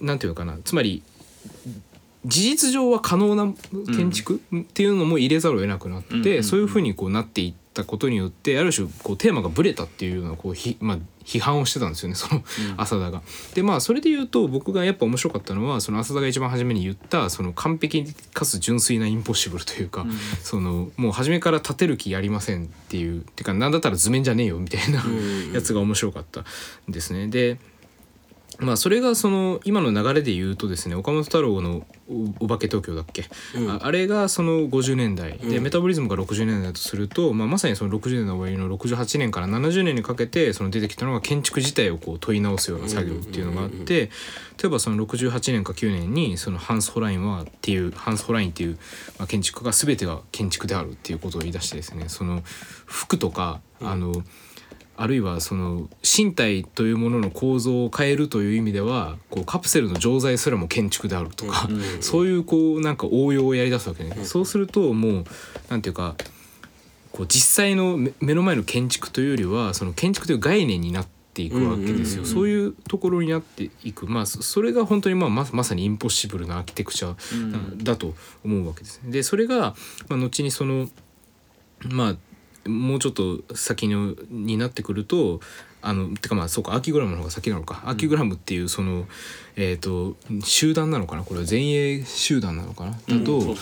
なんていうのかな。つまり事実上は可能な建築？っていうのも入れざるを得なくなって、うんうんうん。そういうふうにこうなっていったことによってある種こうテーマがブレたっていうようなこうひ、まあ、批判をしてたんですよねその浅田が。でまあそれで言うと僕がやっぱ面白かったのはその浅田が一番初めに言ったその完璧かつ純粋なインポッシブルというか、そのもう初めから立てる気やりませんっていうてかなんだったら図面じゃねえよみたいなやつが面白かったですね。でまあそれがその今の流れで言うとですね岡本太郎のお「お化け東京」だっけ、ああれがその50年代。で、メタボリズムが60年代だとすると、まあ、まさにその60年の終わりの68年から70年にかけてその出てきたのが建築自体をこう問い直すような作業っていうのがあって例えばその68年か9年にそのハンス・ホラインはっていうハンス・ホラインっていう、まあ、建築家が全てが建築であるっていうことを言い出してですねその服とかあの、あるいはその身体というものの構造を変えるという意味ではこうカプセルの錠剤すらも建築であるとか、そういうこうなんか応用をやりだすわけね、そうするともうなんていうかこう実際の目目の前の建築というよりはその建築という概念になっていくわけですよ、そういうところになっていく。まあそそれが本当にまあままさにインポッシブルなアーキテクチャだと思うわけですね。でそれが、まあ、後にそのまあもうちょっと先のになってくるとあのてかまあそうかアーキグラムの方が先なのか、アーキグラムっていうそのえっ、と集団なのかな？これは前衛集団なのかな？だと、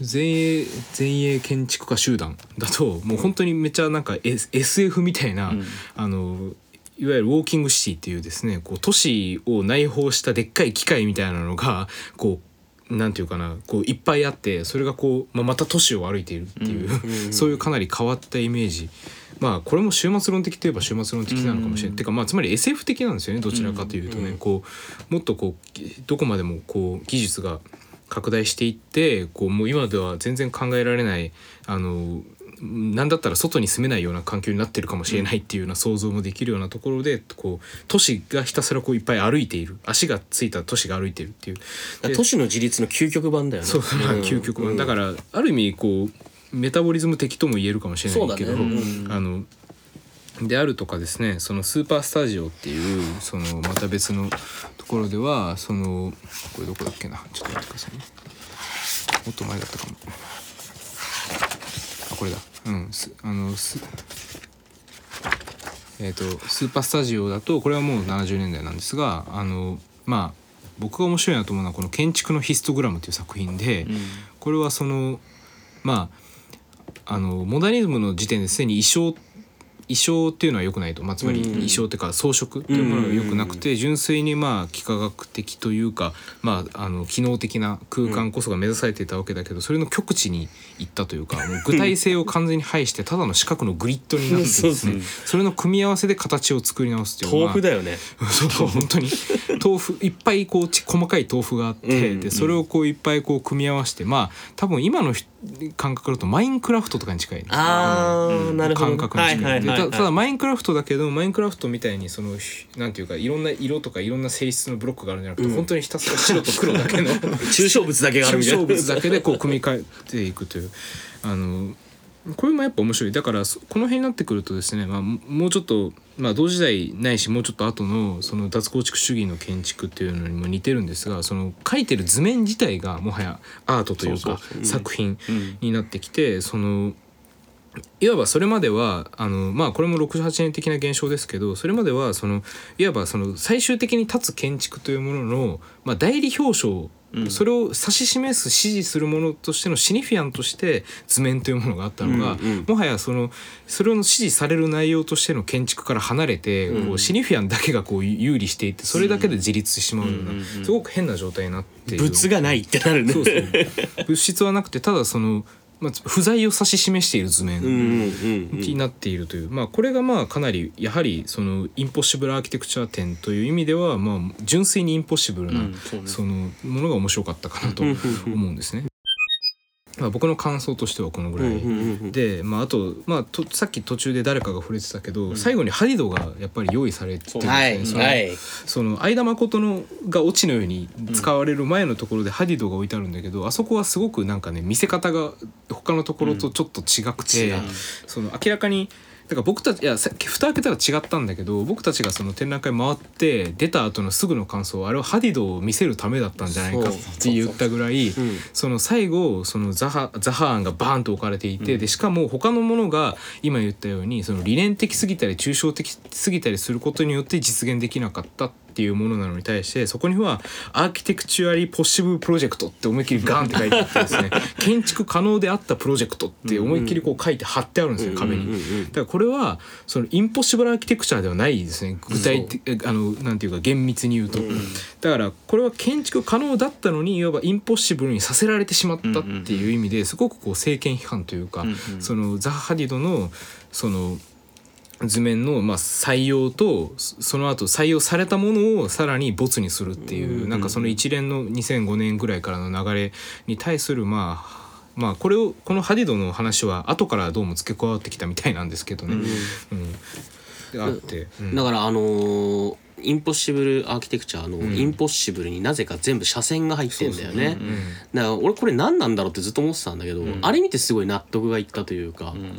前衛前衛建築家集団だともう本当にめっちゃなんか、S、SF みたいな、ん。あのいわゆるウォーキングシティっていうですねこう都市を内包したでっかい機械みたいなのがこうなんていうかなこういっぱいあってそれがこう、まあ、また都市を歩いているっていう、そういうかなり変わったイメージ。まあこれも終末論的といえば終末論的なのかもしれない、てかまあつまり SF 的なんですよねどちらかというとね、こうもっとこうどこまでもこう技術が拡大していってこうもう今では全然考えられないあのなんだったら外に住めないような環境になってるかもしれないっていうような想像もできるようなところでこう都市がひたすらこういっぱい歩いている。足がついた都市が歩いているっていう。で都市の自立の究極版だよね。そうまあ究極版、だからある意味こうメタボリズム的とも言えるかもしれないけど、そうだね。あのであるとかですねそのスーパースタジオっていうそのまた別のところではそのこれどこだっけな。ちょっと待ってくださいね。もっと前だったかも。あこれだうんすあのすえー、とスーパースタジオだとこれはもう70年代なんですがあのまあ僕が面白いなと思うのはこの「建築のヒストグラム」という作品で、これはそのまああのモダニズムの時点ですでに衣装衣装っていうのは良くないと、まあ、つまり衣装っていうか装飾っていうものが良くなくて純粋にまあ幾何学的というか、まあ、あの機能的な空間こそが目指されていたわけだけどそれの極致に行ったというか もう具体性を完全に排してただの四角のグリッドになってですね。それの組み合わせで形を作り直すっていう豆腐だよね。そう本当に。豆腐いっぱいこうち細かい豆腐があって、でそれをこういっぱいこう組み合わせてまあ多分今のひ感覚だとマインクラフトとかに近いねあーなるほど。感覚に近い,、はいはいはいはい。でたただマインクラフトだけどマインクラフトみたいにそのひなんていうかいろんな色とかいろんな性質のブロックがあるんじゃなくて、本当にひたすら白と黒だけの 抽象物だけがあるみたい 象物だけでこう組み替えていくという。あのこれもやっぱ面白い。だからそこの辺になってくるとですね、まあ、ももうちょっと、まあ、同時代ないしもうちょっと後のその脱構築主義の建築っていうのにも似てるんですがその描いてる図面自体がもはやアートというか作品うん。になってきてそのいわばそれまではあのまあこれも68年的な現象ですけどそれまではそのいわばその最終的に立つ建築というものの、まあ、代理表彰うん。それを指し示す指示するものとしてのシニフィアンとして図面というものがあったのが、うんうん。もはやそのそれを指示される内容としての建築から離れて、こうシニフィアンだけがこう有利していてそれだけで自立してしまうような、うんうんうん。すごく変な状態になっている。物がないってなるね。そうですね物質はなくてただその、まあ、不在を指し示している図面、になっているという、まあこれがまあかなりやはりそのインポッシブルアーキテクチャ展という意味ではまあ純粋にインポッシブルな、そのものが面白かったかなと思うんですね。まあ、僕の感想としてはこのぐらい、うんうんうんで、まあ、あと,、まあ、とさっき途中で誰かが触れてたけど、最後にハリドがやっぱり用意されてるんですね。はいその相田誠のがオチのように使われる前のところでハディドが置いてあるんだけど、あそこはすごくなんかね見せ方が他のところとちょっと違くて、う。んその明らかにだから僕たちいやさ蓋開けたら違ったんだけど僕たちがその展覧会回って出た後のすぐの感想はあれはハディドを見せるためだったんじゃないかって言ったぐらいんその最後そのザハザハ案がバーンと置かれていて、でしかも他のものが今言ったようにその理念的すぎたり抽象的すぎたりすることによって実現できなかったっていうものなのに対してそこには「アーキテクチュアリー・ポッシブル・プロジェクト」って思いっきりガンって書いてあってですね 建築可能であったプロジェクトって思いっきりこう書いて貼ってあるんですよ壁に。だからこれはそのインポッシブル・アーキテクチャではないですね具体的あのなんていうか厳密に言うと。だからこれは建築可能だったのにいわばインポッシブルにさせられてしまったっていう意味ですごくこう政権批判というかそのザハ・ハディドのその。図面のまあ採用とそその後採用されたものをさらにボツにするっていうなんかその一連の2005年ぐらいからの流れに対するまあまあこれをこのハディドの話は後からどうも付け加わってきたみたいなんですけどね。うんであって、うん。だからあのーインポッシブルアーキテクチャのインポッシブルになぜか全部斜線が入ってんだよね。だから俺これ何なんだろうってずっと思ってたんだけど、あれ見てすごい納得がいったというか、うんうん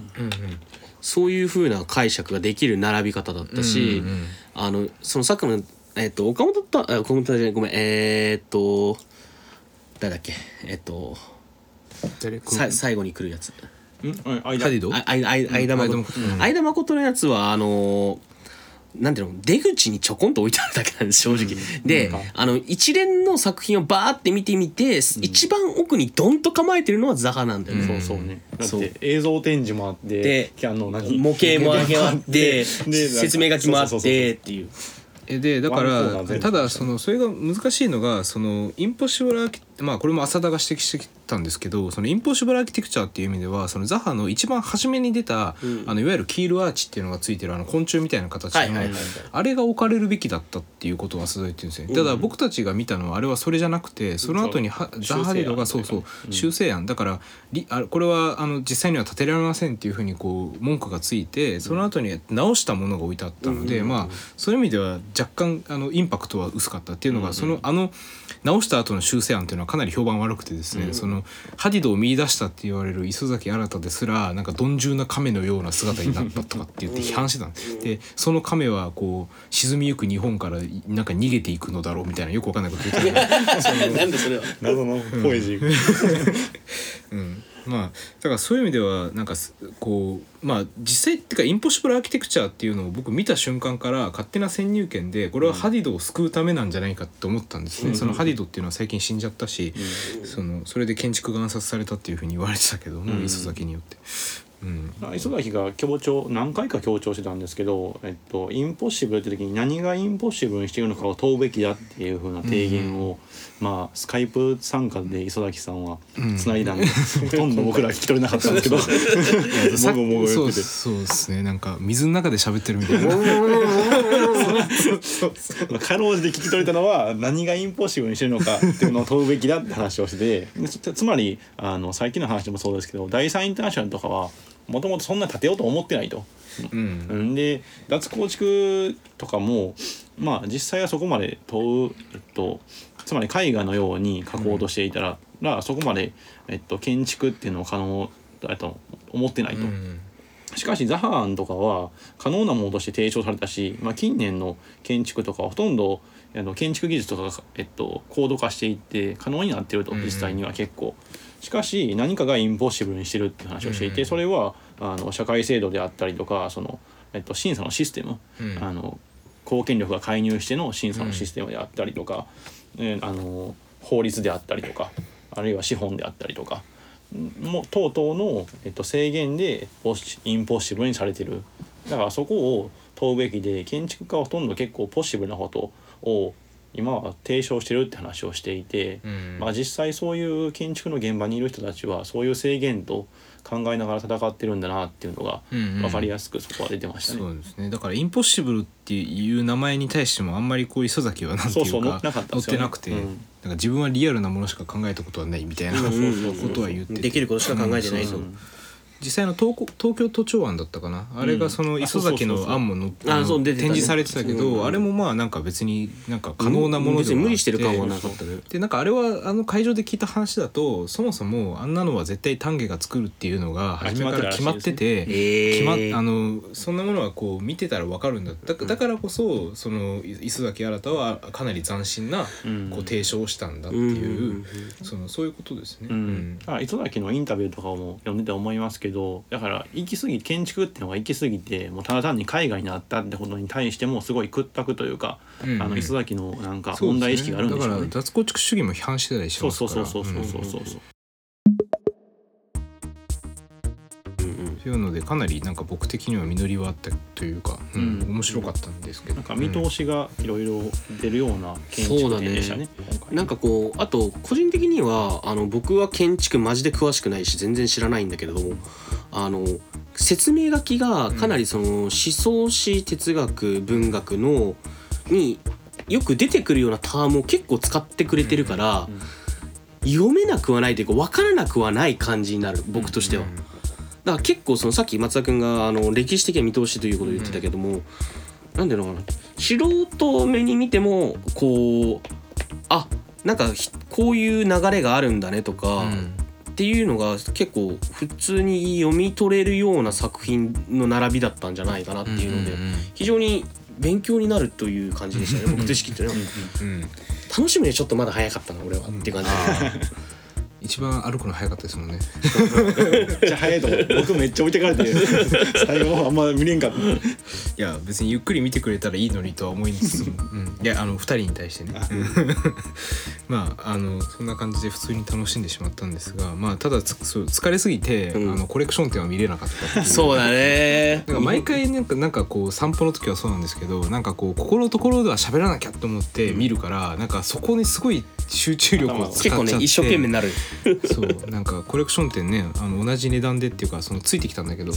そういう風な解釈ができる並び方だったし、うんうんうん。あのそのさっきのえっと岡本とあ岡本じゃないごめんえーっと誰だっけえっとさ最後に来るやつ。うんハディド？ああいあい相田誠相田誠うん。相田誠のやつはあのなんていうの出口にちょこんと置いてあるだけなんです正直、で、あの一連の作品をバーって見てみて、一番奥にドンと構えてるのはザハなんだよね、そうそう。ねだって映像展示もあってであの何模型もあってで説明書きもあってっていう。えでだからただそのそれが難しいのがそのインポッシブルアーキまあこれも浅田が指摘してきたんですけどそのインポッシブルアーキテクチャっていう意味ではそのザハの一番初めに出た、あのいわゆるキールアーチっていうのがついてるあの昆虫みたいな形の、はいはいはいはい。あれが置かれるべきだったっていうことを浅田は言ってるんですよ。ねただ僕たちが見たのはあれはそれじゃなくてその後にはザハディドがそうそう修正案。だからりあこれはあの実際には建てられませんっていうふうにこう文句がついてその後に直したものが置いてあったので、まあそういう意味では若干あのインパクトは薄かったっていうのが、そのあの直した後の修正案っていうのはかなり評判悪くてですね、そのハディドを見出したって言われる磯崎新ですらなんか鈍重な亀のような姿になったとかって言って批判してたんです。でその亀はこう沈みゆく日本からなんか逃げていくのだろうみたいなよくわかんないこと言ってた なんでそれは。謎のポエジー。うん、まあだからそういう意味ではなんかすこうまあ実際っていうかインポッシブルアーキテクチャっていうのを僕見た瞬間から勝手な先入観でこれはハディドを救うためなんじゃないかって思ったんですね、そのハディドっていうのは最近死んじゃったし、そのそれで建築が暗殺されたっていうふうに言われてたけども、磯崎によって。うん。磯崎が強調何回か強調してたんですけど、えっと、インポッシブルって時に何がインポッシブルにしているのかを問うべきだっていうふうな提言を、まあスカイプ参加で磯崎さんはつないだんで、ほとんど 僕ら聞き取れなかったんですけど。さもごもごそう言ってて。そうですね。なんか水の中で喋ってるみたいな。まあかろうじて聞き取れたのは何がインポッシブルにしてるのかっていうのを問うべきだって話をしてて。でつつまりあの最近の話でもそうですけど第三インターナショナルとかはもともとそんなに建てようと思ってないと。うん。うん。で脱構築とかもまあ実際はそこまで問う、えっと、つまり絵画のように描こうとしていたら,、らそこまで、えっと、建築っていうのを可能だと思ってないと。うん。しかしザハーンとかは可能なものとして提唱されたし、まあ、近年の建築とかはほとんどあの建築技術とかが、えっと、高度化していって可能になってるとうん。実際には結構。しかし何かがインポッシブルにしてるって話をしていて、うん。それはあの社会制度であったりとかその、えっと、審査のシステム、うん。あの公権力が介入しての審査のシステムであったりとか、えあの法律であったりとかあるいは資本であったりとかも等々の、えっと、制限でインポッシブルにされてる。だからそこを問うべきで建築家はほとんど結構ポッシブルなことを今は提唱してるって話をしていて、うん。まあ、実際そういう建築の現場にいる人たちはそういう制限と考えながら戦ってるんだなっていうのがうんうん。分かりやすくそこは出てましたね。そうですね。だからインポッシブルっていう名前に対してもあんまりこう磯崎はなんていうかそうそう乗ってなくて、うん。なんか自分はリアルなものしか考えたことはないみたいなうん。うんうんことは言ってて。できることしか考えてないと、うん実際の東こ東京都庁案だったかな？あれがその磯崎の案ものあそう展示されてたけど、うん。あれもまあなんか別になんか可能なもので無理してる感はあっなかったね。でなんかあれはあの会場で聞いた話だとそもそもあんなのは絶対丹下が作るっていうのが初めから決まっててへー。決まっあのそんなものはこう見てたら分かるんだ。だだからこそその磯崎新はかなり斬新なうん。こう提唱をしたんだっていううん。そのそういうことですね。うん、あ磯崎のインタビューとかも読んでて思いますけどだから行き過ぎ建築っていうのが行き過ぎてもうただ単に海外にあったってことに対してもすごい屈託というか、うん。あの磯崎のなんか問題意識があるんでしょうね。だから脱構築主義も批判してたりしそうそうそうそうそうそうそういうのでかなりなんか僕的には実りはあったというか、うんうん。面白かったんですけど。なんか見通しがいろいろ出るような建築展でしたね今回。なんかこうあと個人的にはあの僕は建築マジで詳しくないし全然知らないんだけれどもあの説明書きがかなりその思想史哲学文学のによく出てくるようなタームを結構使ってくれてるから、読めなくはないというか分からなくはない感じになる僕としては。だから結構そのさっき松田君があの歴史的な見通しということを言ってたけども、なんていうのかな素人目に見てもこうあなんかひこういう流れがあるんだねとか、うん。っていうのが結構普通に読み取れるような作品の並びだったんじゃないかなっていうので、んん非常に勉強になるという感じでしたね。僕と意識ってね。楽しむにはちょっとまだ早かったな俺はっていう感じで。一番歩くの早かったですもんね。めっちゃ早いと思う。僕めっちゃ置いてかれて 最後あんま見れんかった。いや別にゆっくり見てくれたらいいのにとは思いつつも、うん、いやあの2人に対してね。うん。まああのそんな感じで普通に楽しんでしまったんですがまあただつそう疲れすぎて、うん。あのコレクション展は見れなかったそうだね。なんか毎回なんかなんかこう散歩の時はそうなんですけどなんかこう心のところでは喋らなきゃと思って見るから、なんかそこにすごい集中力を使っちゃって。結構ね一生懸命になる そうなんかコレクション店ねあの同じ値段でっていうかそのついてきたんだけど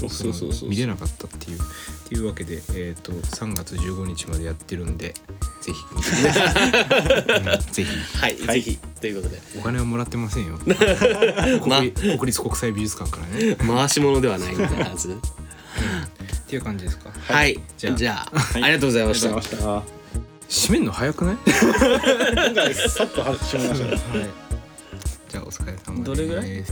見れなかったっていうっていうわけで、えー、と3月15日までやってるんでぜひ見てください、うんぜひ。はい、ぜひ。ということで。お金はもらってませんよ。ま国立国際美術館からね。回し物ではないみたいなはずっていう感じですか？はい。じゃあ。じゃあ、ありがとうございました。ありがとうございま閉めんの早くない？した今回さっと閉めましたね。はいじゃあお疲れ様です。どれぐらい？